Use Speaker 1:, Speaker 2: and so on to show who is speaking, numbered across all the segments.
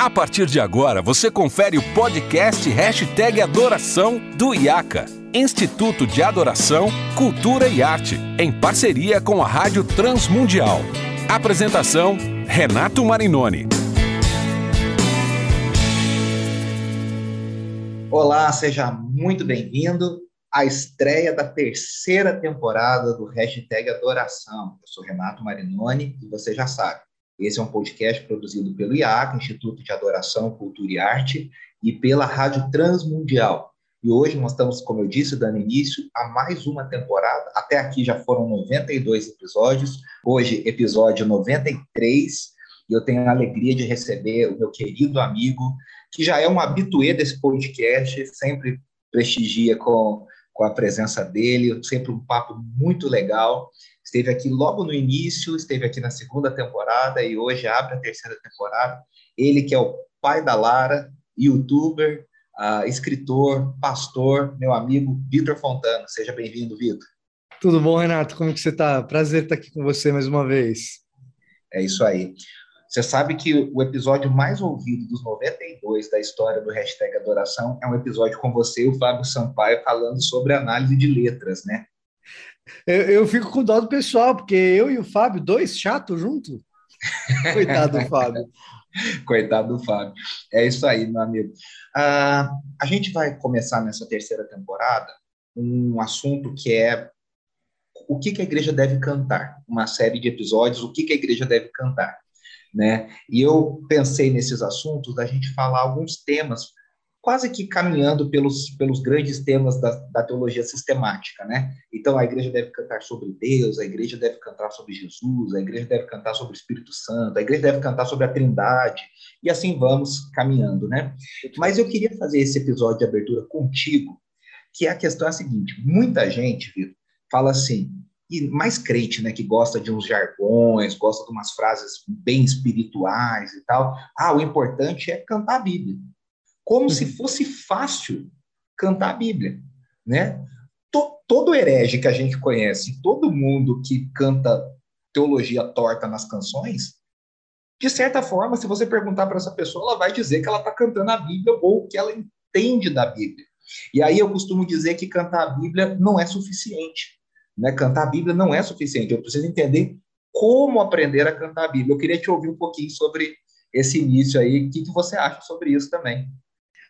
Speaker 1: A partir de agora, você confere o podcast Hashtag Adoração do IACA, Instituto de Adoração, Cultura e Arte, em parceria com a Rádio Transmundial. Apresentação, Renato Marinoni.
Speaker 2: Olá, seja muito bem-vindo à estreia da terceira temporada do Hashtag Adoração. Eu sou Renato Marinoni e você já sabe, esse é um podcast produzido pelo IAC, Instituto de Adoração, Cultura e Arte, e pela Rádio Transmundial. E hoje nós estamos, como eu disse, dando início a mais uma temporada. Até aqui já foram 92 episódios. Hoje, episódio 93. E eu tenho a alegria de receber o meu querido amigo, que já é um habituê desse podcast, sempre prestigia com, com a presença dele, sempre um papo muito legal esteve aqui logo no início, esteve aqui na segunda temporada e hoje abre a terceira temporada. Ele que é o pai da Lara, youtuber, uh, escritor, pastor, meu amigo Vitor Fontana. Seja bem-vindo, Vitor.
Speaker 3: Tudo bom, Renato? Como que você está? Prazer estar aqui com você mais uma vez.
Speaker 2: É isso aí. Você sabe que o episódio mais ouvido dos 92 da história do hashtag Adoração é um episódio com você e o Fábio Sampaio falando sobre análise de letras, né?
Speaker 3: Eu, eu, fico com dó do pessoal, porque eu e o Fábio, dois chatos juntos. Coitado do Fábio.
Speaker 2: Coitado do Fábio. É isso aí, meu amigo. Uh, a gente vai começar nessa terceira temporada um assunto que é o que, que a igreja deve cantar. Uma série de episódios, o que, que a igreja deve cantar. Né? E eu pensei nesses assuntos da gente falar alguns temas quase que caminhando pelos, pelos grandes temas da, da, teologia sistemática, né? Então, a igreja deve cantar sobre Deus, a igreja deve cantar sobre Jesus, a igreja deve cantar sobre o Espírito Santo, a igreja deve cantar sobre a Trindade, e assim vamos caminhando, né? Mas eu queria fazer esse episódio de abertura contigo, que a questão é a seguinte, muita gente, Vitor, fala assim, e mais crente, né, que gosta de uns jargões, gosta de umas frases bem espirituais e tal. Ah, o importante é cantar a Bíblia como se uhum. fosse fácil cantar a Bíblia, né? Todo herege que a gente conhece, todo mundo que canta teologia torta nas canções, de certa forma, se você perguntar para essa pessoa, ela vai dizer que ela está cantando a Bíblia ou que ela entende da Bíblia. E aí eu costumo dizer que cantar a Bíblia não é suficiente. Né? Cantar a Bíblia não é suficiente. Eu preciso entender como aprender a cantar a Bíblia. Eu queria te ouvir um pouquinho sobre esse início aí. O que, que você acha sobre isso também?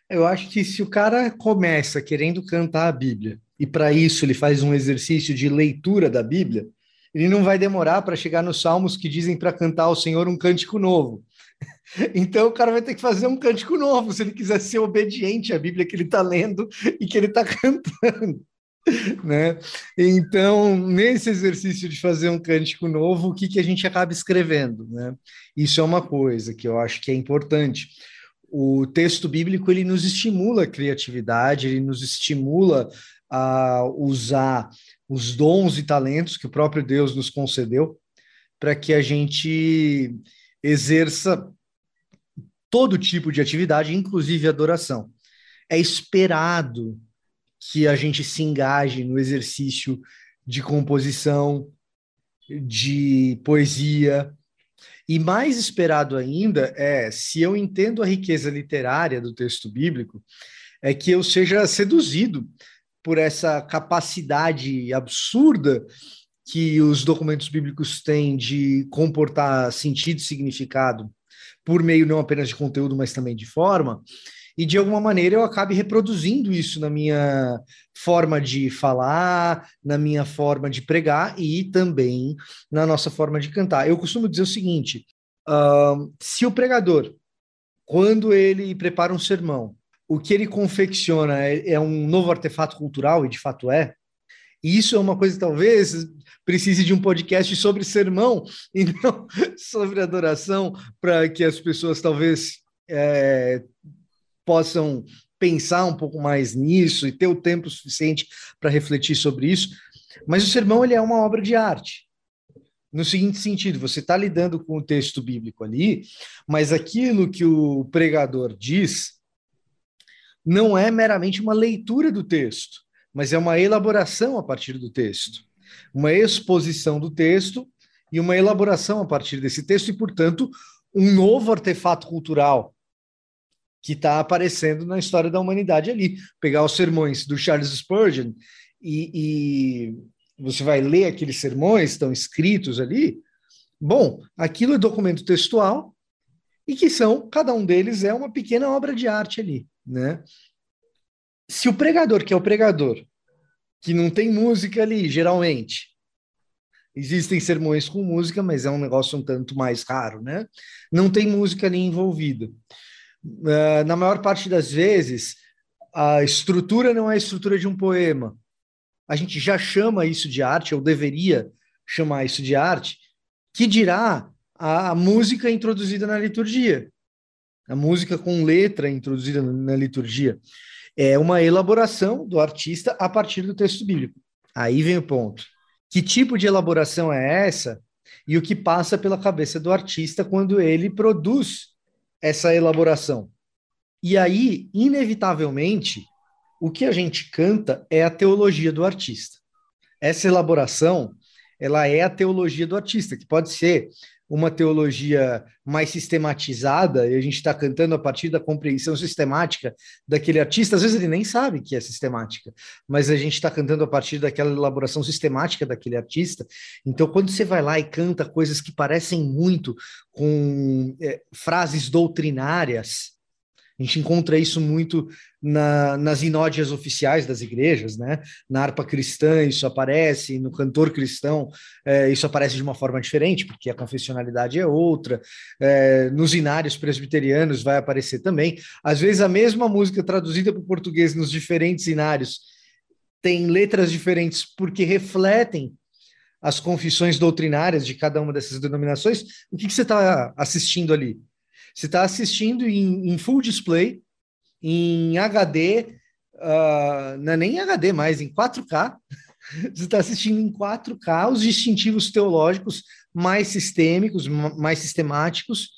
Speaker 3: Eu acho que se o cara começa querendo cantar a Bíblia e para isso ele faz um exercício de leitura da Bíblia, ele não vai demorar para chegar nos salmos que dizem para cantar ao Senhor um cântico novo. Então o cara vai ter que fazer um cântico novo se ele quiser ser obediente à Bíblia que ele está lendo e que ele está cantando. Né? Então, nesse exercício de fazer um cântico novo, o que, que a gente acaba escrevendo? Né? Isso é uma coisa que eu acho que é importante o texto bíblico ele nos estimula a criatividade, ele nos estimula a usar os dons e talentos que o próprio Deus nos concedeu para que a gente exerça todo tipo de atividade, inclusive adoração. É esperado que a gente se engaje no exercício de composição, de poesia, e mais esperado ainda é, se eu entendo a riqueza literária do texto bíblico, é que eu seja seduzido por essa capacidade absurda que os documentos bíblicos têm de comportar sentido e significado por meio não apenas de conteúdo, mas também de forma, e de alguma maneira eu acabe reproduzindo isso na minha forma de falar, na minha forma de pregar e também na nossa forma de cantar. Eu costumo dizer o seguinte: uh, se o pregador, quando ele prepara um sermão, o que ele confecciona é, é um novo artefato cultural, e de fato é, e isso é uma coisa, talvez, precise de um podcast sobre sermão e não sobre adoração, para que as pessoas talvez é, possam pensar um pouco mais nisso e ter o tempo suficiente para refletir sobre isso. Mas o sermão ele é uma obra de arte. No seguinte sentido, você está lidando com o texto bíblico ali, mas aquilo que o pregador diz não é meramente uma leitura do texto, mas é uma elaboração a partir do texto, uma exposição do texto e uma elaboração a partir desse texto, e, portanto, um novo artefato cultural que está aparecendo na história da humanidade ali. Pegar os sermões do Charles Spurgeon e, e você vai ler aqueles sermões, estão escritos ali. Bom, aquilo é documento textual e que são, cada um deles é uma pequena obra de arte ali, né? Se o pregador, que é o pregador, que não tem música ali, geralmente, existem sermões com música, mas é um negócio um tanto mais raro, né? Não tem música ali envolvida. Uh, na maior parte das vezes, a estrutura não é a estrutura de um poema, a gente já chama isso de arte, ou deveria chamar isso de arte, que dirá a, música introduzida na liturgia. A música com letra introduzida na liturgia. É uma elaboração do artista a partir do texto bíblico. Aí vem o ponto. Que tipo de elaboração é essa e o que passa pela cabeça do artista quando ele produz essa elaboração? E aí, inevitavelmente, o que a gente canta é a teologia do artista. Essa elaboração, ela é a teologia do artista, que pode ser uma teologia mais sistematizada, e a gente está cantando a partir da compreensão sistemática daquele artista, às vezes ele nem sabe que é sistemática, mas a gente está cantando a partir daquela elaboração sistemática daquele artista. Então, quando você vai lá e canta coisas que parecem muito com é, frases doutrinárias, a gente encontra isso muito na, nas inódias oficiais das igrejas, né? Na harpa cristã isso aparece, no cantor cristão é, isso aparece de uma forma diferente, porque a confessionalidade é outra. É, nos inários presbiterianos vai aparecer também. Às vezes a mesma música traduzida para o português nos diferentes inários tem letras diferentes porque refletem as confissões doutrinárias de cada uma dessas denominações. O que, que você está assistindo ali? Você está assistindo em, em, full display, em HD, uh, ah, não é nem HD mais, em 4K. Você está assistindo em 4K os distintivos teológicos mais sistêmicos, mais sistemáticos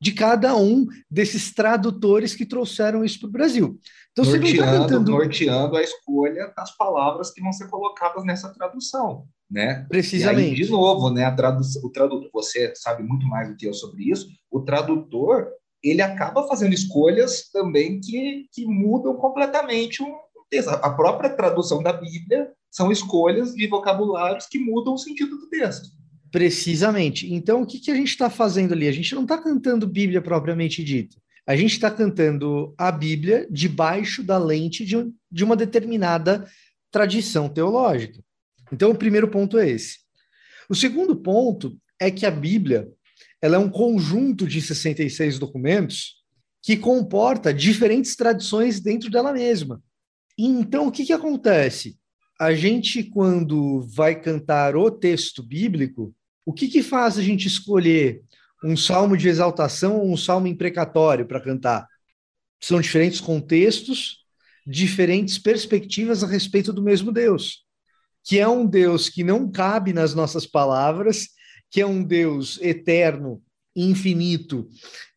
Speaker 3: de cada um desses tradutores que trouxeram isso para o Brasil.
Speaker 2: Então, norteando, você não está cantando... norteando a escolha das palavras que vão ser colocadas nessa tradução né?
Speaker 3: Precisamente.
Speaker 2: Aí, de novo, né, a tradução, o tradutor, você sabe muito mais do que eu sobre isso, o tradutor, ele acaba fazendo escolhas também que, que mudam completamente o texto. A própria tradução da Bíblia são escolhas de vocabulários que mudam o sentido do texto.
Speaker 3: Precisamente. Então, o que, que a gente está fazendo ali? A gente não está cantando Bíblia propriamente dita. A gente está cantando a Bíblia debaixo da lente de, de uma determinada tradição teológica. Então, o primeiro ponto é esse. O segundo ponto é que a Bíblia ela é um conjunto de 66 documentos que comporta diferentes tradições dentro dela mesma. Então, o que, que acontece? A gente, quando vai cantar o texto bíblico, o que, que faz a gente escolher um salmo de exaltação ou um salmo imprecatório para cantar? São diferentes contextos, diferentes perspectivas a respeito do mesmo Deus que é um Deus que não cabe nas nossas palavras, que é um Deus eterno, infinito,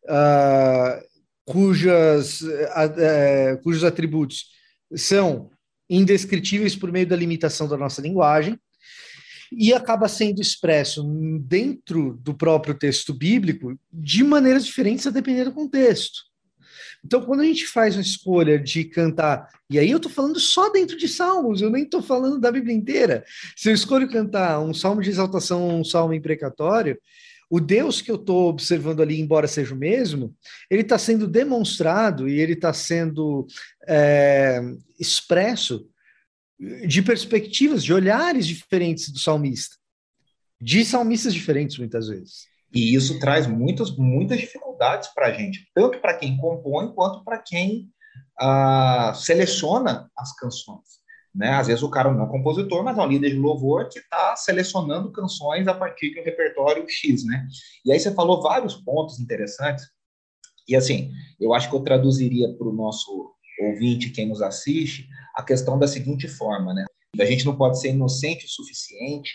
Speaker 3: uh, cujas, uh, uh, cujos atributos são indescritíveis por meio da limitação da nossa linguagem, e acaba sendo expresso dentro do próprio texto bíblico de maneiras diferentes a depender do contexto. Então, quando a gente faz uma escolha de cantar, e aí eu estou falando só dentro de salmos, eu nem estou falando da Bíblia inteira. Se eu escolho cantar um salmo de exaltação um salmo imprecatório, o Deus que eu estou observando ali, embora seja o mesmo, ele está sendo demonstrado e ele está sendo é, expresso de perspectivas, de olhares diferentes do salmista, de salmistas diferentes muitas vezes.
Speaker 2: E isso traz muitas, muitas dificuldades para a gente, tanto para quem compõe quanto para quem ah, seleciona as canções. Né? Às vezes o cara não é compositor, mas é um líder de louvor que está selecionando canções a partir de um repertório X. Né? E aí você falou vários pontos interessantes. E assim, eu acho que eu traduziria para o nosso ouvinte, quem nos assiste, a questão da seguinte forma, né? A gente não pode ser inocente o suficiente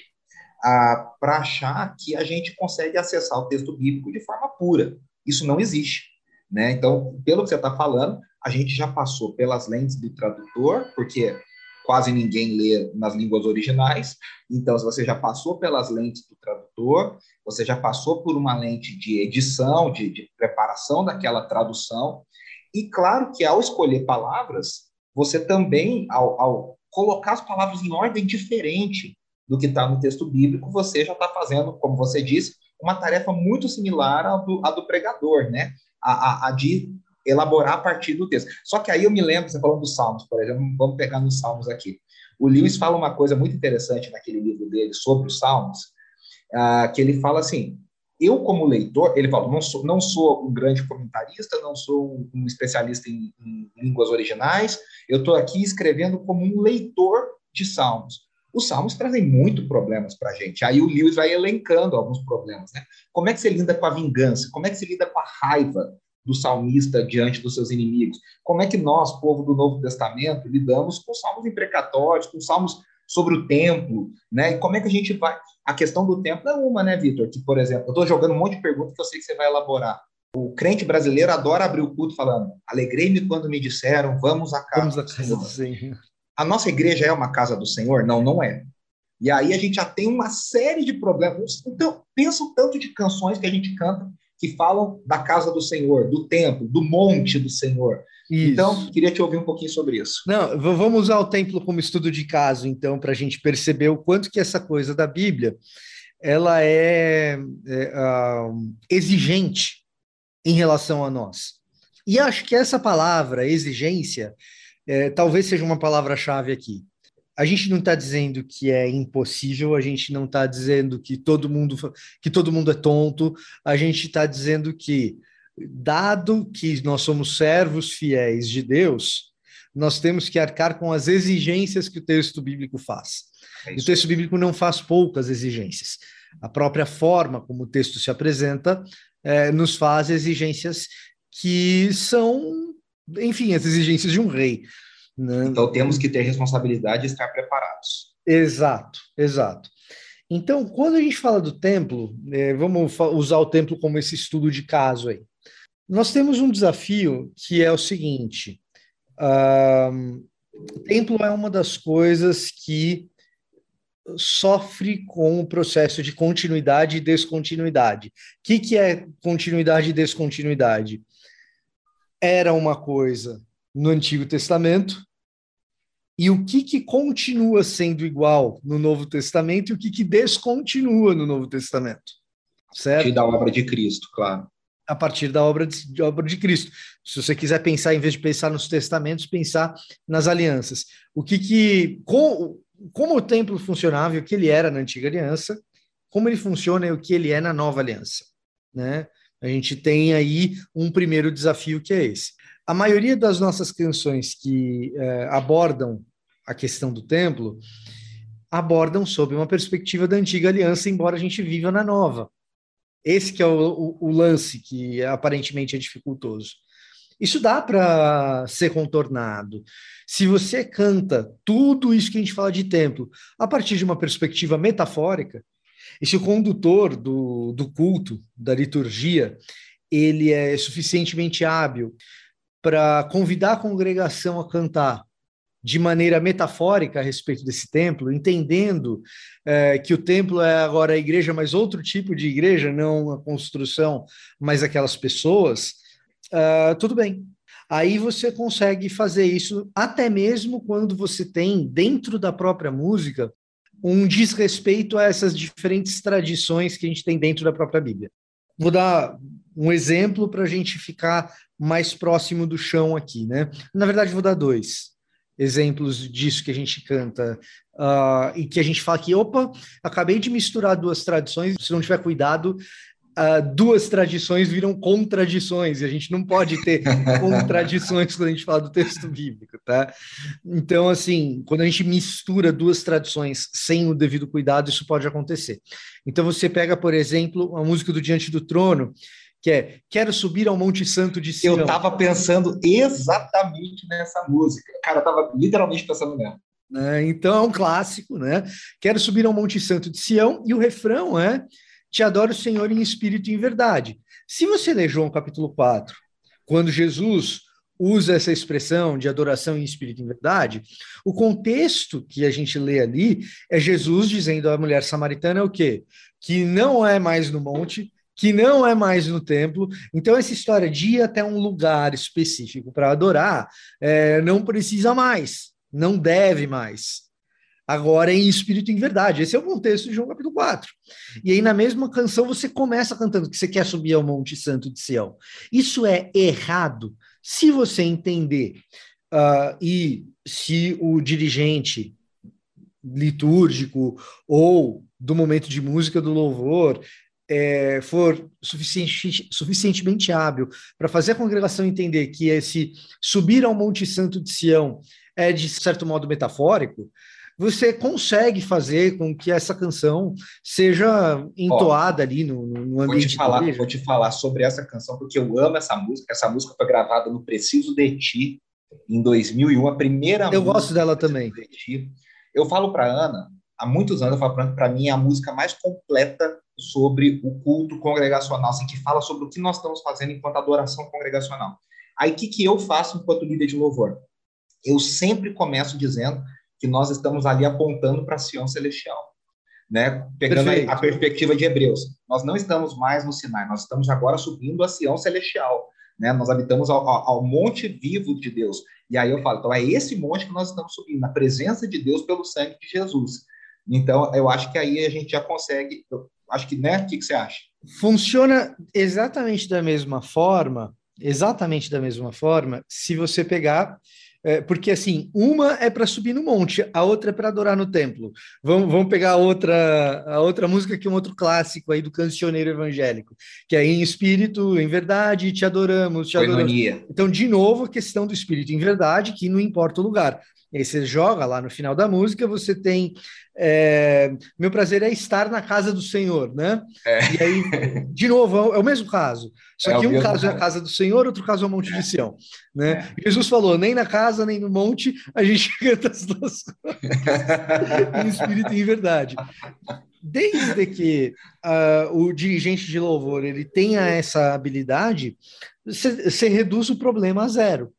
Speaker 2: para achar que a gente consegue acessar o texto bíblico de forma pura. Isso não existe. Né? Então, pelo que você está falando, a gente já passou pelas lentes do tradutor, porque quase ninguém lê nas línguas originais. Então, se você já passou pelas lentes do tradutor, você já passou por uma lente de edição, de, de preparação daquela tradução, E claro que ao escolher palavras, você também, ao, ao colocar as palavras em ordem diferente do que está no texto bíblico, você já está fazendo, como você disse, uma tarefa muito similar à do, à do pregador, né? A, a, a, de elaborar a partir do texto. Só que aí eu me lembro, você falando dos Salmos, por exemplo, vamos pegar nos Salmos aqui. O Lewis fala uma coisa muito interessante naquele livro dele sobre os Salmos, uh, que ele fala assim: eu, como leitor, ele fala, não sou, não sou um grande comentarista, não sou um, especialista em, em, línguas originais, eu estou aqui escrevendo como um leitor de salmos. Os salmos trazem muito problemas para a gente. Aí o Lewis vai elencando alguns problemas. Né? Como é que você lida com a vingança? Como é que você lida com a raiva do salmista diante dos seus inimigos? Como é que nós, povo do Novo Testamento, lidamos com salmos imprecatórios, com salmos sobre o templo, né? E como é que a gente vai. A questão do templo é uma, né, Vitor? Que, por exemplo, eu estou jogando um monte de perguntas que eu sei que você vai elaborar. O crente brasileiro adora abrir o culto falando: alegrei-me quando me disseram, vamos à casa, vamos à casa Senhor. A nossa igreja é uma casa do Senhor? Não, não é. E aí a gente já tem uma série de problemas. Então, pensa o tanto de canções que a gente canta que falam da casa do Senhor, do templo, do monte do Senhor. Isso. Então, queria te ouvir um pouquinho sobre isso.
Speaker 3: Não, vamos usar o templo como estudo de caso, então, para a gente perceber o quanto que essa coisa da Bíblia ela é, é uh, exigente em relação a nós. E acho que essa palavra, exigência, é, talvez seja uma palavra-chave aqui. A gente não está dizendo que é impossível, a gente não está dizendo que todo mundo que todo mundo é tonto, a gente está dizendo que, dado que nós somos servos fiéis de Deus, nós temos que arcar com as exigências que o texto bíblico faz. É o texto bíblico não faz poucas exigências. A própria forma como o texto se apresenta é, nos faz exigências que são enfim, as exigências de um rei.
Speaker 2: Né? Então temos que ter responsabilidade e estar preparados.
Speaker 3: Exato, exato. Então, quando a gente fala do templo, é, vamos usar o templo como esse estudo de caso aí. Nós temos um desafio que é o seguinte: uh, o templo é uma das coisas que sofre com o processo de continuidade e descontinuidade. O que, que é continuidade e descontinuidade? Era uma coisa no Antigo Testamento e o que, que continua sendo igual no Novo Testamento e o que, que descontinua no Novo Testamento.
Speaker 2: Certo? A partir da obra de Cristo, claro.
Speaker 3: A partir da obra de, de, obra de Cristo. Se você quiser pensar, em vez de pensar nos testamentos, pensar nas alianças. O que que. Com, como o templo funcionava e o que ele era na antiga aliança, como ele funciona e o que ele é na nova aliança. Né? A gente tem aí um primeiro desafio que é esse. A maioria das nossas canções que é, abordam a questão do templo abordam sob uma perspectiva da antiga aliança, embora a gente viva na nova. Esse que é o, o, o lance que aparentemente é dificultoso. Isso dá para ser contornado. Se você canta tudo isso que a gente fala de templo a partir de uma perspectiva metafórica, e se o condutor do, do culto, da liturgia, ele é suficientemente hábil para convidar a congregação a cantar de maneira metafórica a respeito desse templo, entendendo é, que o templo é agora a igreja, mas outro tipo de igreja, não a construção, mas aquelas pessoas, uh, tudo bem. Aí você consegue fazer isso até mesmo quando você tem dentro da própria música um desrespeito a essas diferentes tradições que a gente tem dentro da própria Bíblia. Vou dar um exemplo para a gente ficar mais próximo do chão aqui, né? Na verdade, vou dar dois exemplos disso que a gente canta uh, e que a gente fala que, opa, acabei de misturar duas tradições, se não tiver cuidado, uh, duas tradições viram contradições, e a gente não pode ter contradições quando a gente fala do texto bíblico, tá? Então, assim, quando a gente mistura duas tradições sem o devido cuidado, isso pode acontecer. Então, você pega, por exemplo, a música do Diante do Trono, que é Quero subir ao Monte Santo de Sião.
Speaker 2: Eu estava pensando exatamente nessa música. Cara, eu estava literalmente pensando nela.
Speaker 3: É, então é um clássico, né? Quero subir ao Monte Santo de Sião, e o refrão é te adoro, Senhor, em espírito e em verdade. Se você ler João capítulo 4, quando Jesus usa essa expressão de adoração em espírito e em verdade, o contexto que a gente lê ali é Jesus dizendo à mulher samaritana o quê? Que não é mais no monte, que não é mais no templo. Então, essa história de ir até um lugar específico para adorar é, não precisa mais, não deve mais. Agora é em espírito e em verdade. Esse é o contexto de João capítulo 4. E aí, na mesma canção, você começa cantando que você quer subir ao Monte Santo de Sião. Isso é errado. Se você entender uh, e se o dirigente litúrgico ou do momento de música do louvor é, for suficiente, suficientemente hábil para fazer a congregação entender que esse subir ao Monte Santo de Sião é, de certo modo, metafórico, você consegue fazer com que essa canção seja entoada Ó, ali no, no ambiente
Speaker 2: vou te falar, Vou te falar sobre essa canção, porque eu amo essa música. Essa música foi gravada no Preciso de Ti, em 2001, a primeira
Speaker 3: Eu gosto dela também.
Speaker 2: De eu falo para Ana, há muitos anos eu falo para Ana, para mim é a música mais completa sobre o culto congregacional, assim, que fala sobre o que nós estamos fazendo enquanto adoração congregacional. Aí o que, que eu faço enquanto líder de louvor? Eu sempre começo dizendo que nós estamos ali apontando para a Sião Celestial. Né? Pegando a, a, perspectiva de Hebreus. Nós não estamos mais no Sinai, nós estamos agora subindo a Sião Celestial. Né? Nós habitamos ao, ao, monte vivo de Deus. E aí eu falo, então é esse monte que nós estamos subindo, na presença de Deus pelo sangue de Jesus. Então, eu acho que aí a gente já consegue. acho que, né? O que, que você acha?
Speaker 3: Funciona exatamente da mesma forma, exatamente da mesma forma, se você pegar é, porque assim, uma é para subir no monte, a outra é para adorar no templo. Vamos, vamos pegar a outra, a outra música que é um outro clássico aí do cancioneiro evangélico, que é em espírito, em verdade, te adoramos, te adoramos. Então, de novo, a questão do espírito em verdade, que não importa o lugar. E aí você joga lá no final da música, você tem é, meu prazer é estar na casa do Senhor, né? É. E aí, de novo, é o mesmo caso. Só é que um caso é a casa do Senhor, outro caso é o Monte de Sião. Né? É. Jesus falou: nem na casa, nem no monte, a gente canta as duas coisas em espírito e em verdade. Desde que uh, o dirigente de louvor ele tenha essa habilidade, você reduz o problema a zero.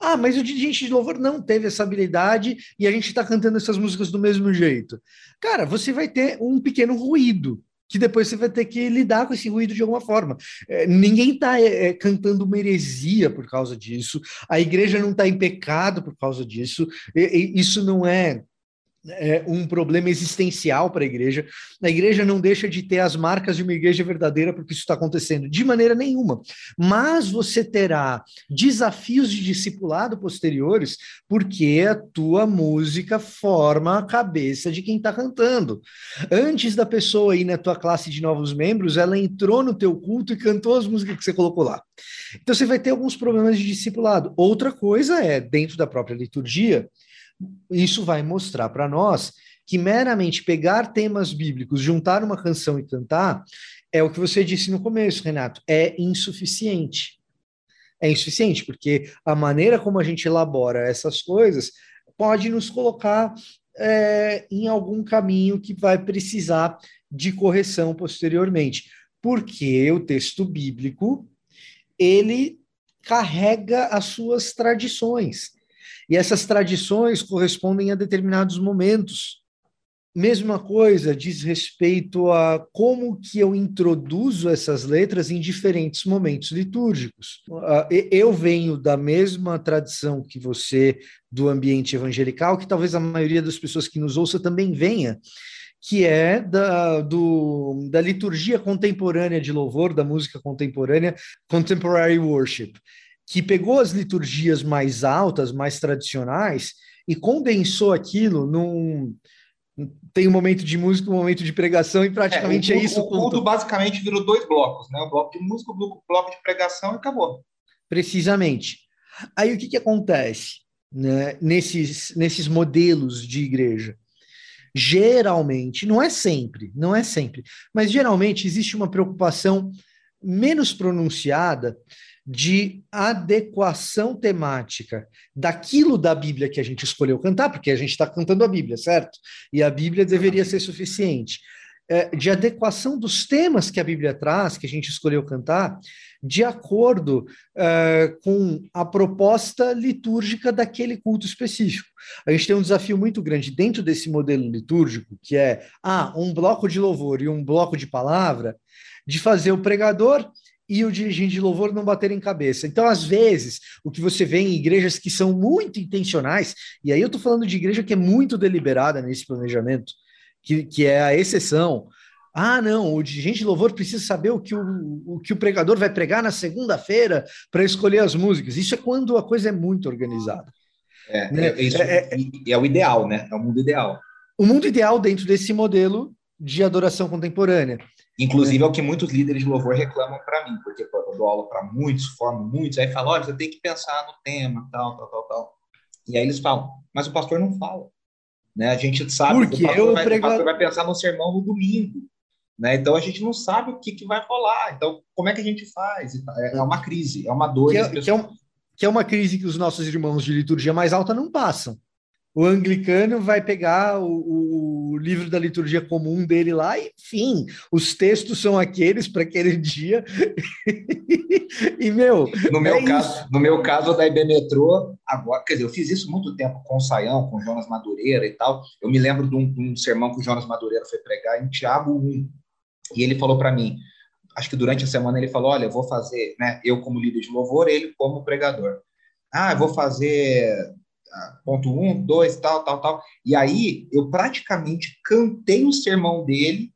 Speaker 3: Ah, mas o dirigente de louvor não teve essa habilidade e a gente está cantando essas músicas do mesmo jeito. Cara, você vai ter um pequeno ruído que depois você vai ter que lidar com esse ruído de alguma forma. É, ninguém está é, é, cantando uma heresia por causa disso, a igreja não está em pecado por causa disso, e, e isso não é é, um problema existencial para a igreja. A igreja não deixa de ter as marcas de uma igreja verdadeira porque isso está acontecendo de maneira nenhuma. Mas você terá desafios de discipulado posteriores porque a tua música forma a cabeça de quem está cantando. Antes da pessoa ir na tua classe de novos membros, ela entrou no teu culto e cantou as músicas que você colocou lá. Então você vai ter alguns problemas de discipulado. Outra coisa é, dentro da própria liturgia, isso vai mostrar para nós que meramente pegar temas bíblicos, juntar uma canção e cantar, é o que você disse no começo, Renato, é insuficiente. É insuficiente, porque a maneira como a gente elabora essas coisas pode nos colocar é, em algum caminho que vai precisar de correção posteriormente. Porque o texto bíblico, ele carrega as suas tradições. E essas tradições correspondem a determinados momentos. Mesma coisa diz respeito a como que eu introduzo essas letras em diferentes momentos litúrgicos. Ah, eu venho da mesma tradição que você do ambiente evangelical, que talvez a maioria das pessoas que nos ouça também venha, que é da, do, da liturgia contemporânea de louvor, da música contemporânea, contemporary worship que pegou as liturgias mais altas, mais tradicionais, e condensou aquilo num. Tem um momento de música, um momento de pregação, e praticamente é,
Speaker 2: o,
Speaker 3: é isso.
Speaker 2: O culto basicamente virou dois blocos, né? O bloco de música, o bloco de pregação e acabou.
Speaker 3: Precisamente. Aí o que, que acontece né, nesses, nesses modelos de igreja? Geralmente, não é sempre, não é sempre, mas geralmente existe uma preocupação menos pronunciada de adequação temática daquilo da Bíblia que a gente escolheu cantar, porque a gente está cantando a Bíblia, certo? E a Bíblia deveria ser suficiente. É, de adequação dos temas que a Bíblia traz, que a gente escolheu cantar, de acordo é, com a proposta litúrgica daquele culto específico. A gente tem um desafio muito grande dentro desse modelo litúrgico, que é ah, um bloco de louvor e um bloco de palavra, de fazer o pregador e o dirigente de louvor não baterem cabeça. Então, às vezes, o que você vê em igrejas que são muito intencionais, e aí eu estou falando de igreja que é muito deliberada nesse planejamento, que, que é a exceção. Ah, não, o dirigente de louvor precisa saber o que o, o, que o pregador vai pregar na segunda-feira para escolher as músicas. Isso é quando a coisa é muito organizada.
Speaker 2: É, né? é, isso é, é, é o ideal, né? É o mundo ideal.
Speaker 3: O mundo ideal dentro desse modelo de adoração contemporânea.
Speaker 2: Inclusive é o que muitos líderes de louvor reclamam para mim, porque pô, eu dou aula para muitos, formo muitos, aí fala, olha, você tem que pensar no tema, tal, tal, tal, tal. E aí eles falam, mas o pastor não fala. Né? A gente sabe
Speaker 3: porque que o pastor, vai,
Speaker 2: prega... o pastor vai pensar no sermão no domingo. Né? Então a gente não sabe o que, que vai rolar. Então, como é que a gente faz? É, é uma crise, é uma dor.
Speaker 3: Que é, que, é um, que é uma crise que os nossos irmãos de liturgia mais alta não passam. O anglicano vai pegar o, o, livro da liturgia comum dele lá, e, enfim, os textos são aqueles para aquele dia. e, meu.
Speaker 2: No meu, é caso, no meu caso, da IB Metrô, agora, quer dizer, eu fiz isso muito tempo com o Saião, com o Jonas Madureira e tal. Eu me lembro de um, de um sermão que o Jonas Madureira foi pregar em Tiago 1. E ele falou para mim, acho que durante a semana ele falou: Olha, eu vou fazer, né, eu como líder de louvor, ele como pregador. Ah, eu vou fazer ponto um, dois, tal, tal, tal. E aí eu praticamente cantei o sermão dele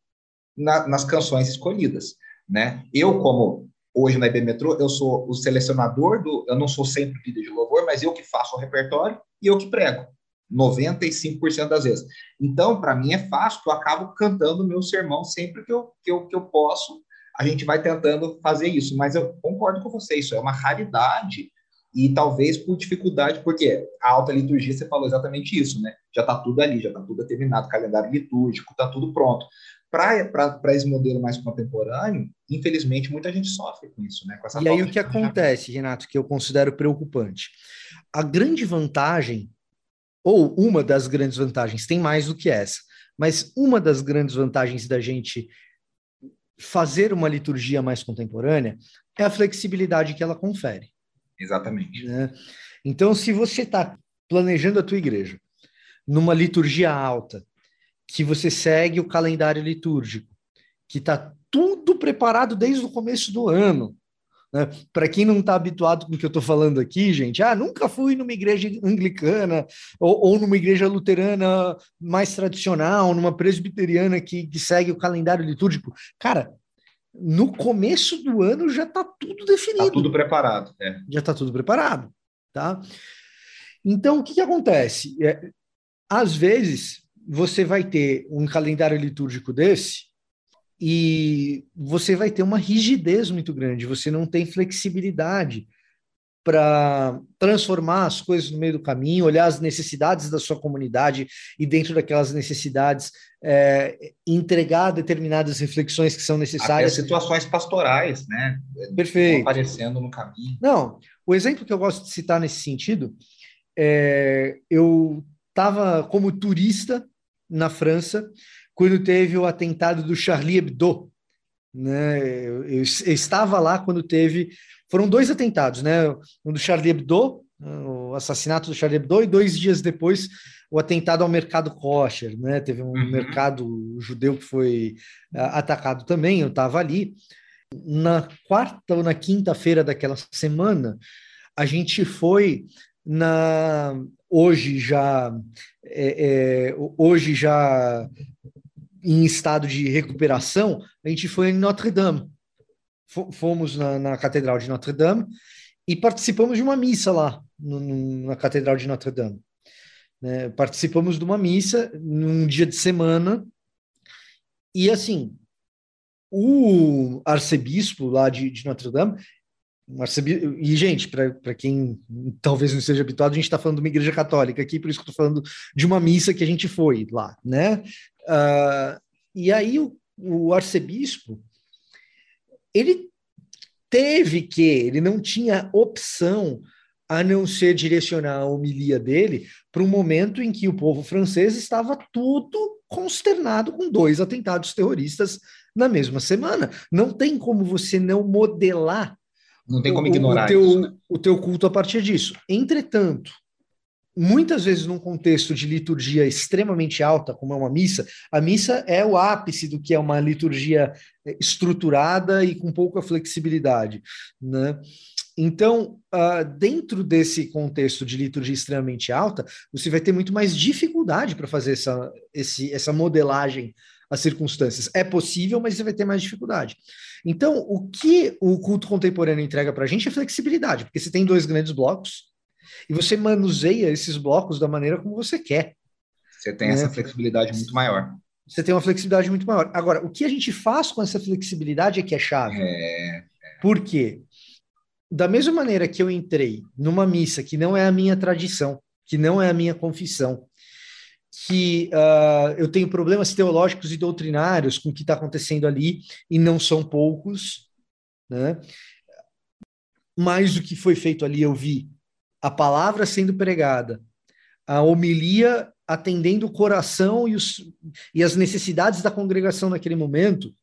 Speaker 2: na, nas canções escolhidas, né? Eu como hoje na IB Metrô, eu sou o selecionador do, eu não sou sempre líder de louvor, mas eu que faço o repertório e eu que prego. 95% das vezes. Então, para mim é fácil, eu acabo cantando o meu sermão sempre que eu, que, eu, que eu posso. A gente vai tentando fazer isso, mas eu concordo com você, isso é uma raridade e talvez por dificuldade, porque a alta liturgia, você falou exatamente isso, né? Já está tudo ali, já está tudo terminado, calendário litúrgico, está tudo pronto. Para esse modelo mais contemporâneo, infelizmente, muita gente sofre com isso, né?
Speaker 3: e aí o que acontece, Renato, que eu considero preocupante? A grande vantagem, ou uma das grandes vantagens, tem mais do que essa, mas uma das grandes vantagens da gente fazer uma liturgia mais contemporânea é a flexibilidade que ela confere.
Speaker 2: Exatamente.
Speaker 3: Né? Então, se você está planejando a tua igreja numa liturgia alta, que você segue o calendário litúrgico, que está tudo preparado desde o começo do ano. Né? Para quem não está habituado com o que eu estou falando aqui, gente, ah, nunca fui numa igreja anglicana ou, ou numa igreja luterana mais tradicional, numa presbiteriana que, que segue o calendário litúrgico. Cara, no começo do ano já está tudo definido. Está
Speaker 2: tudo preparado. É.
Speaker 3: Já está tudo preparado. Tá? Então, o que, que acontece? É, às vezes, você vai ter um calendário litúrgico desse e você vai ter uma rigidez muito grande, você não tem flexibilidade para transformar as coisas no meio do caminho, olhar as necessidades da sua comunidade e, dentro daquelas necessidades, é, entregar determinadas reflexões que são necessárias.
Speaker 2: Até situações pastorais, né?
Speaker 3: Perfeito.
Speaker 2: Aparecendo no caminho.
Speaker 3: Não, o exemplo que eu gosto de citar nesse sentido é eu estava como turista na França quando teve o atentado do Charlie Hebdo. Né? Eu, eu, eu estava lá quando teve foram dois atentados, né? Um do Charlie Hebdo, o assassinato do Charlie Hebdo, e dois dias depois o atentado ao mercado kosher, né? Teve um uhum. mercado judeu que foi uh, atacado também, eu estava ali. Na quarta ou na quinta-feira daquela semana, a gente foi na hoje já é, é, hoje já em estado de recuperação, a gente foi em Notre Dame, fomos na, na, Catedral de Notre Dame e participamos de uma missa lá, no, na Catedral de Notre Dame. Né? Participamos de uma missa num dia de semana e, assim, o arcebispo lá de, de Notre Dame e, gente, para quem talvez não esteja habituado, a gente está falando de uma igreja católica aqui, por isso que estou falando de uma missa que a gente foi lá, né? Uh, e aí o, o arcebispo, ele teve que, ele não tinha opção a não ser direcionar a homilia dele para um momento em que o povo francês estava tudo consternado com dois atentados terroristas na mesma semana. Não tem como você não modelar
Speaker 2: não tem como ignorar
Speaker 3: o, teu,
Speaker 2: isso, né?
Speaker 3: o teu culto a partir disso. Entretanto, muitas vezes num contexto de liturgia extremamente alta, como é uma missa, a missa é o ápice do que é uma liturgia é, estruturada e com pouca flexibilidade, né? Então, uh, dentro desse contexto de liturgia extremamente alta, você vai ter muito mais dificuldade para fazer essa, esse, essa modelagem às circunstâncias. É possível, mas você vai ter mais dificuldade. Então, o que o culto contemporâneo entrega para a gente é flexibilidade, porque você tem dois grandes blocos, e você manuseia esses blocos da maneira como você quer.
Speaker 2: Você tem né? essa flexibilidade muito maior.
Speaker 3: Você tem uma flexibilidade muito maior. Agora, o que a gente faz com essa flexibilidade é que é chave. É... Por quê? Da mesma maneira que eu entrei numa missa que não é a minha tradição, que não é a minha confissão, que uh, eu tenho problemas teológicos e doutrinários com o que está acontecendo ali, e não são poucos, né? Mais do que foi feito ali, eu vi a palavra sendo pregada, a homilia atendendo o coração e, os, e as necessidades da congregação naquele momento.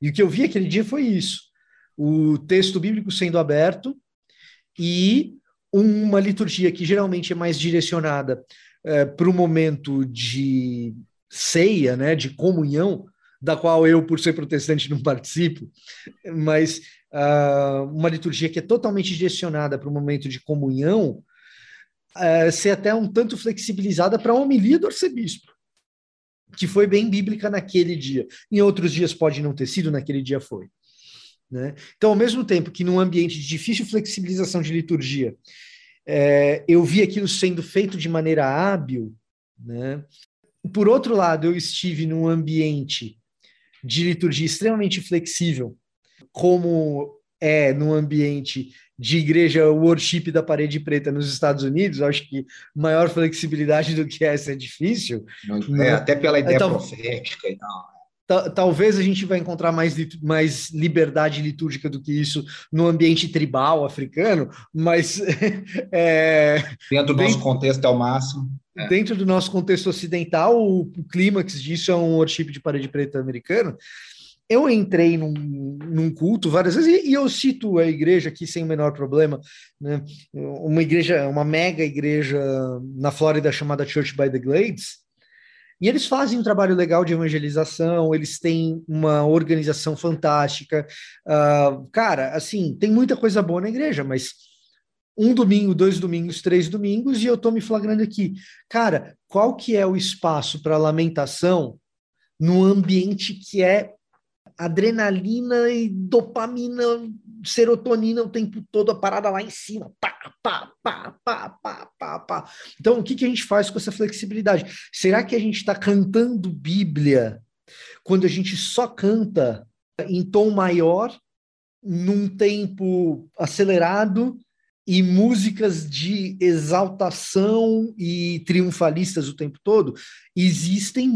Speaker 3: E o que eu vi aquele dia foi isso: o texto bíblico sendo aberto e uma liturgia que geralmente é mais direcionada é, para o momento de ceia, né, de comunhão, da qual eu, por ser protestante, não participo, mas uh, uma liturgia que é totalmente direcionada para o momento de comunhão, uh, ser até um tanto flexibilizada para a homilia do arcebispo, que foi bem bíblica naquele dia. Em outros dias pode não ter sido, naquele dia foi. Né? Então, ao mesmo tempo que num ambiente de difícil flexibilização de liturgia, é, eu vi aquilo sendo feito de maneira hábil, né? por outro lado, eu estive num ambiente de liturgia extremamente flexível, como é no ambiente de igreja worship da parede preta nos Estados Unidos, acho que maior flexibilidade do que essa é difícil.
Speaker 2: É, né? Até pela ideia então, profética e tal
Speaker 3: talvez a gente vai encontrar mais, mais liberdade litúrgica do que isso no ambiente tribal africano, mas.
Speaker 2: É, dentro do nosso contexto é o máximo.
Speaker 3: É. Dentro do nosso contexto ocidental, o, o clímax disso é um worship de parede preta americano. Eu entrei num, num culto várias vezes, e, e, eu cito a igreja aqui sem o menor problema, né? uma igreja, uma mega igreja na Flórida chamada Church by the Glades, e eles fazem um trabalho legal de evangelização, eles têm uma organização fantástica. Uh, cara, assim, tem muita coisa boa na igreja, mas um domingo, dois domingos, três domingos, e eu tô me flagrando aqui. Cara, qual que é o espaço para lamentação num ambiente que é adrenalina e dopamina, serotonina o tempo todo, a parada lá em cima, pá, pá, pá, pá, pá, pá, pá. Então, o que, que a gente faz com essa flexibilidade? Será que a gente está cantando Bíblia quando a gente só canta em tom maior, num tempo acelerado, e músicas de exaltação e triunfalistas o tempo todo? Existem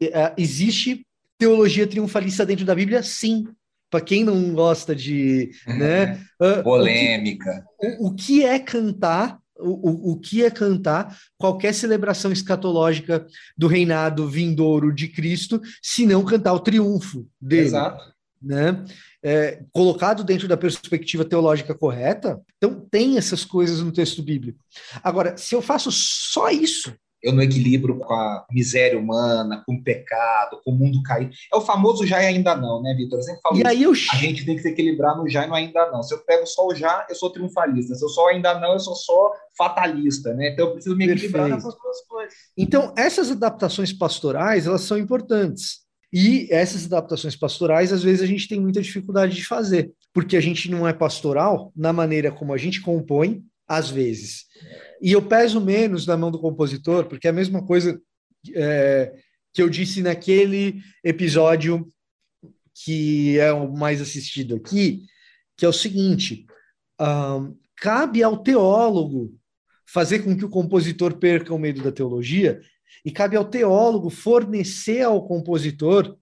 Speaker 3: eh, existe teologia triunfalista dentro da Bíblia? Sim. Para quem não gosta de. Né,
Speaker 2: Polêmica.
Speaker 3: O que, o, o que é cantar o, o, que é cantar qualquer celebração escatológica do reinado vindouro de Cristo, se não cantar o triunfo dele. Exato. Né? É, colocado dentro da perspectiva teológica correta, então tem essas coisas no texto bíblico. Agora, se eu faço só isso,
Speaker 2: eu no equilíbrio com a miséria humana, com o pecado, com o mundo caído. É o famoso já e ainda não, né, Vitor? Eu sempre falo
Speaker 3: e aí eu...
Speaker 2: a gente tem que se equilibrar no já e no ainda não. Se eu pego só o já, eu sou triunfalista. Se eu só ainda não, eu sou só fatalista, né? Então eu preciso me equilibrar Perfeito. nessas duas coisas.
Speaker 3: Então, essas adaptações pastorais, elas são importantes. E essas adaptações pastorais, às vezes, a gente tem muita dificuldade de fazer, porque a gente não é pastoral na maneira como a gente compõe, às vezes. E eu peso menos na mão do compositor, porque é a mesma coisa é, que eu disse naquele episódio que é o mais assistido aqui, que é o seguinte: um, cabe ao teólogo fazer com que o compositor perca o medo da teologia, e cabe ao teólogo fornecer ao compositor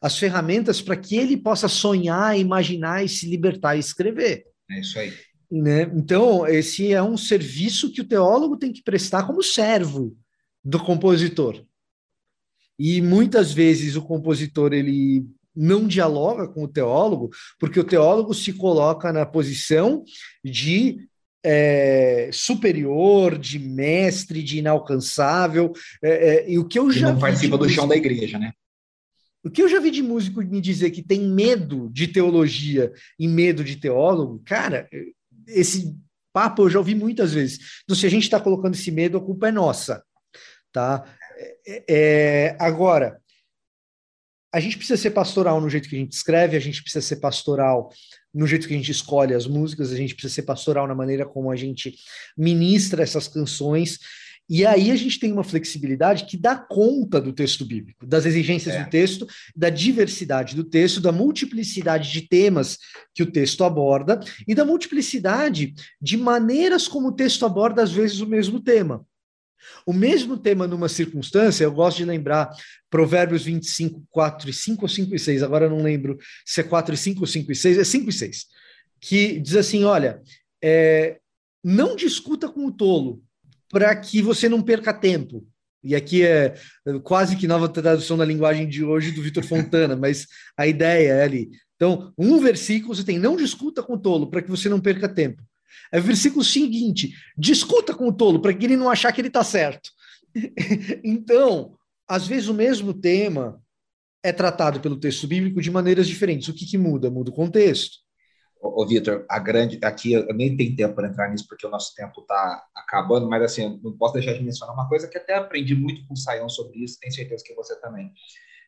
Speaker 3: as ferramentas para que ele possa sonhar, imaginar e se libertar e escrever.
Speaker 2: É isso aí.
Speaker 3: Né? Então, esse é um serviço que o teólogo tem que prestar como servo do compositor. E muitas vezes o compositor ele não dialoga com o teólogo, porque o teólogo se coloca na posição de é, superior, de mestre, de inalcançável. É, é, e o que eu já
Speaker 2: não participa do chão da igreja, né?
Speaker 3: O que eu já vi de músico me dizer que tem medo de teologia e medo de teólogo, cara, esse papo eu já ouvi muitas vezes. Então, se a gente está colocando esse medo, a culpa é nossa, tá? É, é, agora, a gente precisa ser pastoral no jeito que a gente escreve, a gente precisa ser pastoral no jeito que a gente escolhe as músicas, a gente precisa ser pastoral na maneira como a gente ministra essas canções. E aí a gente tem uma flexibilidade que dá conta do texto bíblico, das exigências é. do texto, da diversidade do texto, da multiplicidade de temas que o texto aborda e da multiplicidade de maneiras como o texto aborda, às vezes, o mesmo tema. O mesmo tema numa circunstância, eu gosto de lembrar Provérbios 25, 4 e 5 ou 5 e 6, agora eu não lembro se é 4 e 5 ou 5 e 6, é 5 e 6, que diz assim: olha, é, não discuta com o tolo, para que você não perca tempo. E aqui é quase que nova tradução da linguagem de hoje do Vitor Fontana, mas a ideia é ali. Então, um versículo você tem: não discuta com o tolo, para que você não perca tempo. É o versículo seguinte: discuta com o tolo, para que ele não achar que ele está certo. então, às vezes o mesmo tema é tratado pelo texto bíblico de maneiras diferentes. O que, que muda? Muda o contexto.
Speaker 2: Ô, Vitor, a grande. Aqui eu nem tenho tempo para entrar nisso, porque o nosso tempo está acabando, mas assim, não posso deixar de mencionar uma coisa que até aprendi muito com o Saião sobre isso, tenho certeza que você também.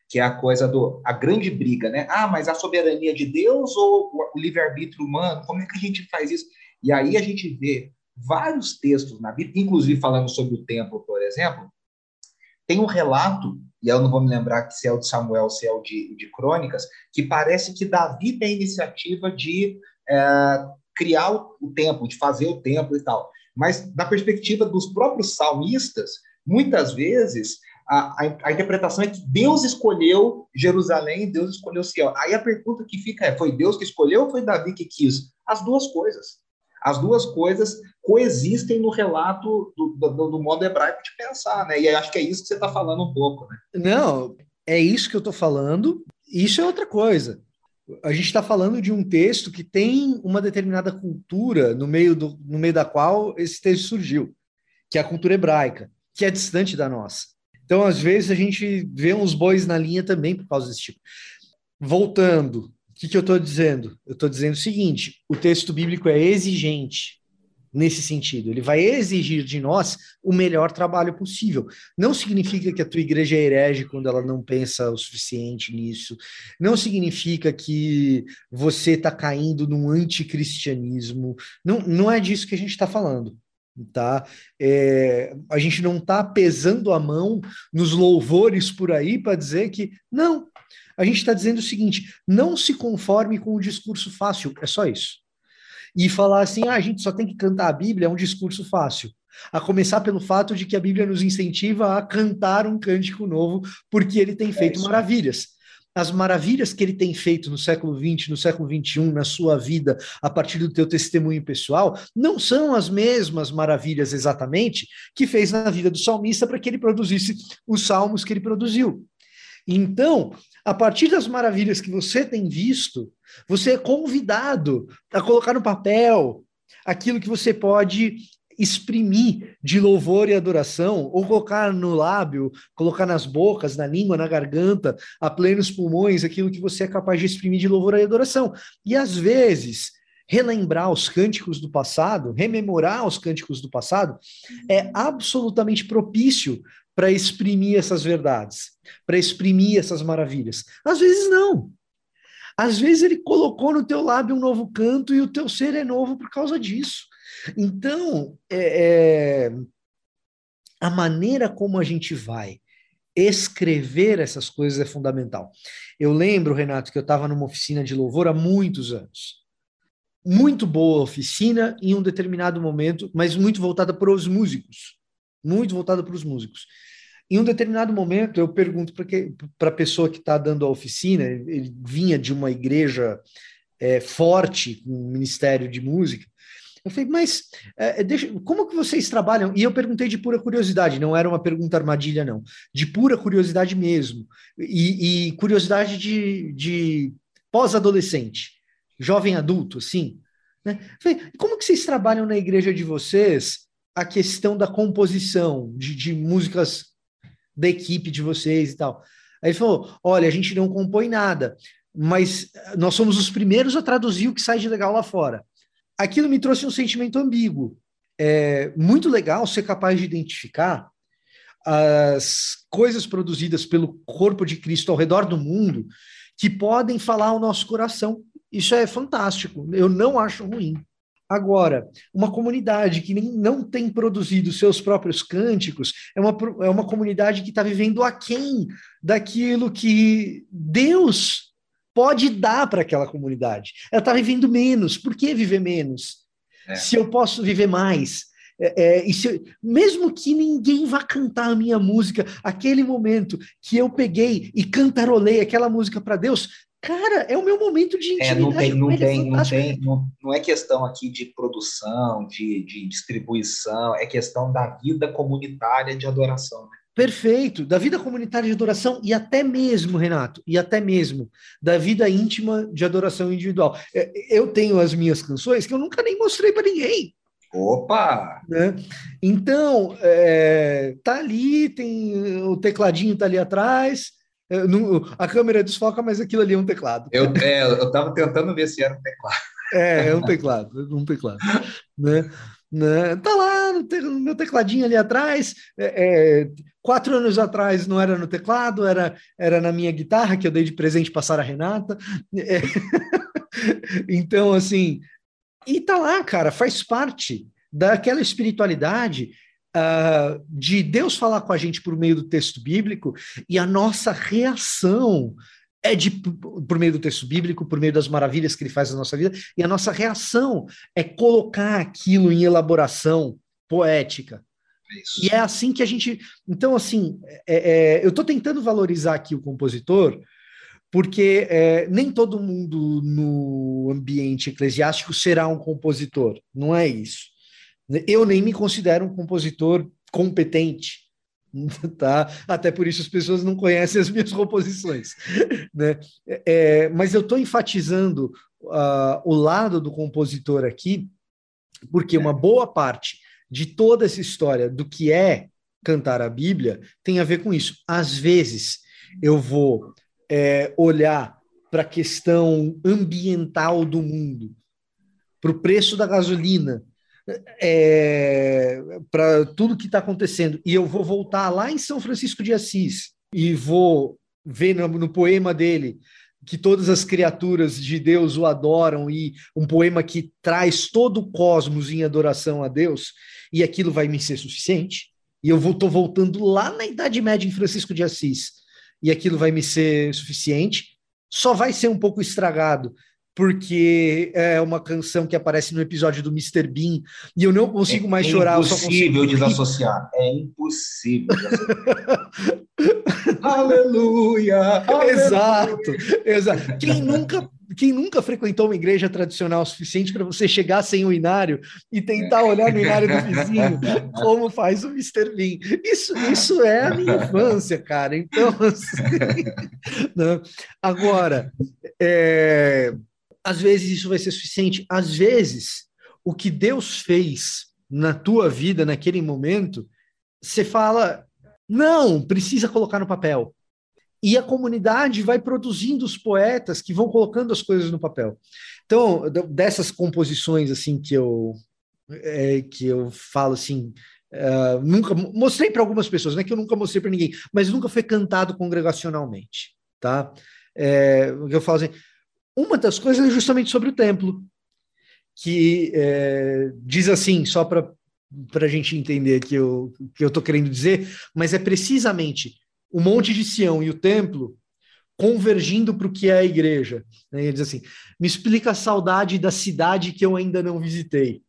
Speaker 2: Que é a coisa do. a grande briga, né? Ah, mas a soberania de Deus ou o livre-arbítrio humano? Como é que a gente faz isso? E aí a gente vê vários textos na Bíblia, inclusive falando sobre o templo, por exemplo, tem um relato, e eu não vou me lembrar se é o de Samuel, se é o de, de Crônicas, que parece que Davi tem a iniciativa de é, criar o, o templo, de fazer o templo e tal. Mas, da perspectiva dos próprios salmistas, muitas vezes a, a, a, interpretação é que Deus escolheu Jerusalém, Deus escolheu Sião. Aí a pergunta que fica é: foi Deus que escolheu ou foi Davi que quis? As duas coisas. As duas coisas coexistem no relato do, do, do modo hebraico de pensar, né? E acho que é isso que você está falando um pouco, né?
Speaker 3: Não, é isso que eu estou falando. Isso é outra coisa. A gente está falando de um texto que tem uma determinada cultura no meio, do, no meio da qual esse texto surgiu, que é a cultura hebraica, que é distante da nossa. Então, às vezes, a gente vê uns bois na linha também por causa desse tipo. Voltando, que, que eu estou dizendo? Eu estou dizendo o seguinte: o texto bíblico é exigente nesse sentido. Ele vai exigir de nós o melhor trabalho possível. Não significa que a tua igreja é herege quando ela não pensa o suficiente nisso. Não significa que você está caindo num anticristianismo. Não, não é disso que a gente está falando. Tá? É, a gente não está pesando a mão nos louvores por aí para dizer que não, a gente está dizendo o seguinte: não se conforme com o discurso fácil, é só isso. E falar assim, ah, a gente só tem que cantar a Bíblia é um discurso fácil. A começar pelo fato de que a Bíblia nos incentiva a cantar um cântico novo, porque ele tem é feito é maravilhas. As maravilhas que ele tem feito no século XX, no século XXI, na sua vida, a partir do teu testemunho pessoal, não são as mesmas maravilhas exatamente que fez na vida do salmista para que ele produzisse os salmos que ele produziu. Então, a partir das maravilhas que você tem visto, você é convidado a colocar no papel aquilo que você pode exprimir de louvor e adoração, ou colocar no lábio, colocar nas bocas, na língua, na garganta, a plenos pulmões, aquilo que você é capaz de exprimir de louvor e adoração. E às vezes, relembrar os cânticos do passado, rememorar os cânticos do passado, é absolutamente propício para exprimir essas verdades, para exprimir essas maravilhas. Às vezes não. Às vezes ele colocou no teu lábio um novo canto e o teu ser é novo por causa disso. Então, é, é, a maneira como a gente vai escrever essas coisas é fundamental. Eu lembro, Renato, que eu estava numa oficina de louvor há muitos anos. Muito boa oficina em um determinado momento, mas muito voltada para os músicos muito voltada para os músicos. Em um determinado momento, eu pergunto para a pessoa que está dando a oficina, ele vinha de uma igreja é, forte, um ministério de música, eu falei, mas é, deixa, como que vocês trabalham? E eu perguntei de pura curiosidade, não era uma pergunta armadilha, não. De pura curiosidade mesmo. E, e curiosidade de, de pós-adolescente, jovem adulto, assim. Né? Falei, como que vocês trabalham na igreja de vocês a questão da composição de, de músicas da equipe de vocês e tal? Aí ele falou: olha, a gente não compõe nada, mas nós somos os primeiros a traduzir o que sai de legal lá fora. Aquilo me trouxe um sentimento ambíguo. É muito legal ser capaz de identificar as coisas produzidas pelo corpo de Cristo ao redor do mundo que podem falar ao nosso coração. Isso é fantástico. Eu não acho ruim. Agora, uma comunidade que nem, não tem produzido seus próprios cânticos é uma, é uma comunidade que está vivendo aquém daquilo que Deus pode dar para aquela comunidade. Ela está vivendo menos. Por que viver menos? É. Se eu posso viver mais. É, é, e se, mesmo que ninguém vá cantar a minha música, aquele momento que eu peguei e cantarolei aquela música para Deus, cara, é o meu momento de intimidade.
Speaker 2: É, não tem, não, tem, não, tem não, não, é questão aqui de produção, de, de distribuição, é questão da vida comunitária de adoração. Né?
Speaker 3: Perfeito, da vida comunitária de adoração e até mesmo, Renato, e até mesmo da vida íntima de adoração individual. É, eu tenho as minhas canções que eu nunca nem mostrei para ninguém.
Speaker 2: Opa!
Speaker 3: Né? Então, é, tá ali, tem o tecladinho tá ali atrás. É, a câmera desfoca, mas aquilo ali é um teclado.
Speaker 2: Eu, é, eu tava tentando ver se era um teclado.
Speaker 3: É, é um teclado, um teclado. né? Né? Tá lá no, te, no, meu tecladinho ali atrás. É, é, quatro anos atrás não era no teclado, era, era na minha guitarra que eu dei de presente para Sara Renata. É, então, assim, e tá lá, cara, faz parte daquela espiritualidade uh, de Deus falar com a gente por meio do texto bíblico e a nossa reação é de por meio do texto bíblico, por meio das maravilhas que ele faz na nossa vida, e a nossa reação é colocar aquilo em elaboração poética. Isso. E é assim que a gente. Então, assim, é, é, eu estou tentando valorizar aqui o compositor, porque é, nem todo mundo no ambiente eclesiástico será um compositor, não é isso. Eu nem me considero um compositor competente, tá? Até por isso as pessoas não conhecem as minhas composições, né? É, mas eu estou enfatizando uh, o lado do compositor aqui, porque uma boa parte de toda essa história do que é cantar a Bíblia tem a ver com isso. Às vezes eu vou é, olhar para a questão ambiental do mundo, para o preço da gasolina, é, para tudo que está acontecendo. E eu vou voltar lá em São Francisco de Assis e vou ver no, no, poema dele que todas as criaturas de Deus o adoram e um poema que traz todo o cosmos em adoração a Deus e aquilo vai me ser suficiente. E eu estou voltando lá na Idade Média em Francisco de Assis e aquilo vai me ser suficiente. Só vai ser um pouco estragado, porque é uma canção que aparece no episódio do Mr. Bean e eu não consigo é mais chorar.
Speaker 2: É impossível desassociar. É impossível.
Speaker 3: aleluia, aleluia! Exato, exato. Quem nunca quem nunca frequentou uma igreja tradicional o suficiente para você chegar sem o inário e tentar é. olhar no inário do vizinho, como faz o Mr. Bean? Isso, isso é a minha infância, cara. Então, assim, né? agora, é, às vezes isso vai ser suficiente. Às vezes, o que Deus fez na tua vida naquele momento, você fala, não, precisa colocar no papel e a comunidade vai produzindo os poetas que vão colocando as coisas no papel. Então, dessas composições assim que eu é, que eu falo assim, uh, nunca mostrei para algumas pessoas, não é que eu nunca mostrei para ninguém, mas nunca foi cantado congregacionalmente, tá? É, eu falo assim, uma das coisas é justamente sobre o templo, que é, diz assim, só para a gente entender que eu que eu estou querendo dizer, mas é precisamente o Monte de Sião e o templo convergindo para o que é a igreja. Ele diz assim: me explica a saudade da cidade que eu ainda não visitei.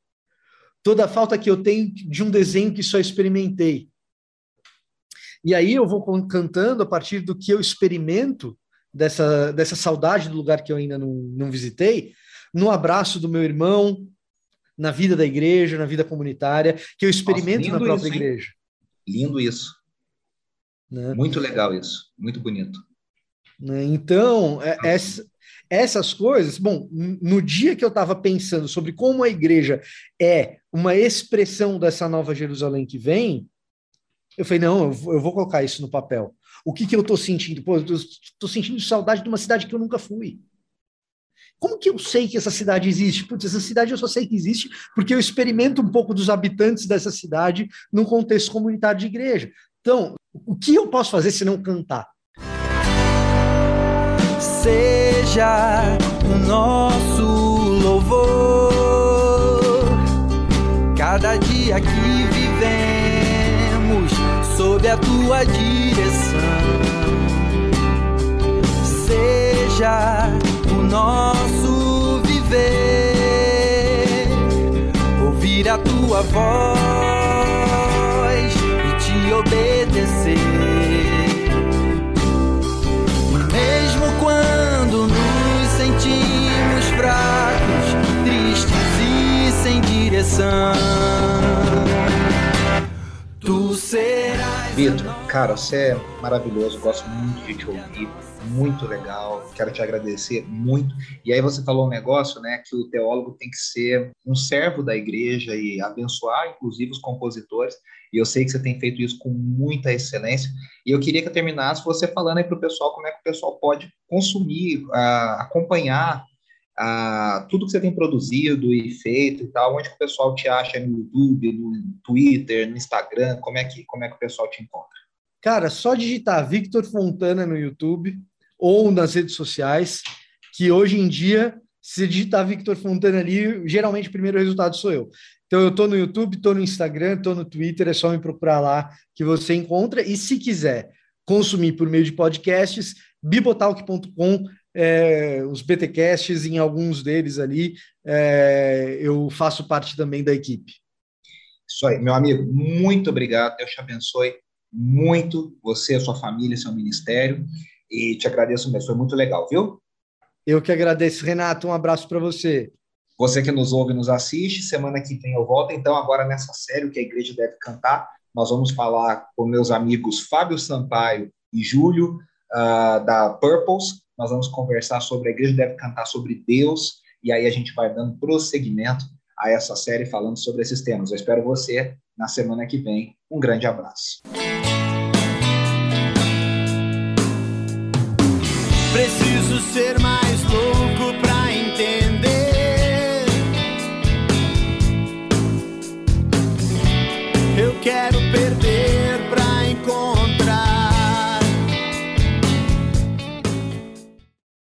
Speaker 3: Toda a falta que eu tenho de um desenho que só experimentei. E aí eu vou cantando a partir do que eu experimento dessa, dessa saudade do lugar que eu ainda não, não visitei, no abraço do meu irmão, na vida da igreja, na vida comunitária, que eu experimento Nossa, na própria isso, igreja.
Speaker 2: Lindo isso. Né? Muito legal isso, muito bonito.
Speaker 3: Né? Então, é, essa, Essas coisas, bom, no dia que eu estava pensando sobre como a igreja é uma expressão dessa nova Jerusalém que vem, eu falei, não, eu vou colocar isso no papel. O que, que eu estou sentindo? Pô, eu estou sentindo saudade de uma cidade que eu nunca fui. Como que eu sei que essa cidade existe? Putz, essa cidade eu só sei que existe porque eu experimento um pouco dos habitantes dessa cidade num contexto comunitário de igreja. Então, o que eu posso fazer se não cantar?
Speaker 4: Seja o nosso louvor cada dia que sob a tua direção. Seja o nosso viver, ouvir a tua voz e te obedecer. Mesmo quando nos sentimos fracos, tristes e sem direção, tu serás.
Speaker 2: Vitor, cara, você é maravilhoso, gosto muito de te ouvir muito legal, quero te agradecer muito. E aí você falou um negócio, né, que o teólogo tem que ser um servo da igreja e abençoar, inclusive, os compositores. E eu sei que você tem feito isso com muita excelência. E eu queria que eu terminasse você falando aí para o pessoal como é que o pessoal pode consumir, uh, acompanhar uh, tudo que você tem produzido e feito e tal. Onde que o pessoal te acha no YouTube, no Twitter, no Instagram? Como é que, como é que o pessoal te encontra?
Speaker 3: Cara, só digitar Victor Fontana no YouTube ou nas redes sociais, que hoje em dia, se digitar Victor Fontana ali, geralmente o primeiro resultado sou eu. Então eu estou no YouTube, estou no Instagram, estou no Twitter, é só me procurar lá que você encontra. E se quiser consumir por meio de podcasts, bibotalk.com, é, os BTcasts, em alguns deles ali, é, eu faço parte também da equipe.
Speaker 2: Isso aí, meu amigo, muito obrigado, Deus te abençoe muito, você, a sua família, seu ministério e te agradeço mesmo. Foi muito legal, viu?
Speaker 3: Eu que agradeço, Renato. Um abraço para você.
Speaker 2: Você que nos ouve e nos assiste, semana que vem eu volto. Então, agora nessa série, o que a igreja deve cantar, nós vamos falar com meus amigos Fábio Sampaio e Júlio, uh, da Purples. Nós vamos conversar sobre a igreja deve cantar sobre Deus, e aí a gente vai dando prosseguimento a essa série falando sobre esses temas. Eu espero você na semana que vem. Um grande abraço.
Speaker 4: Preciso ser mais louco.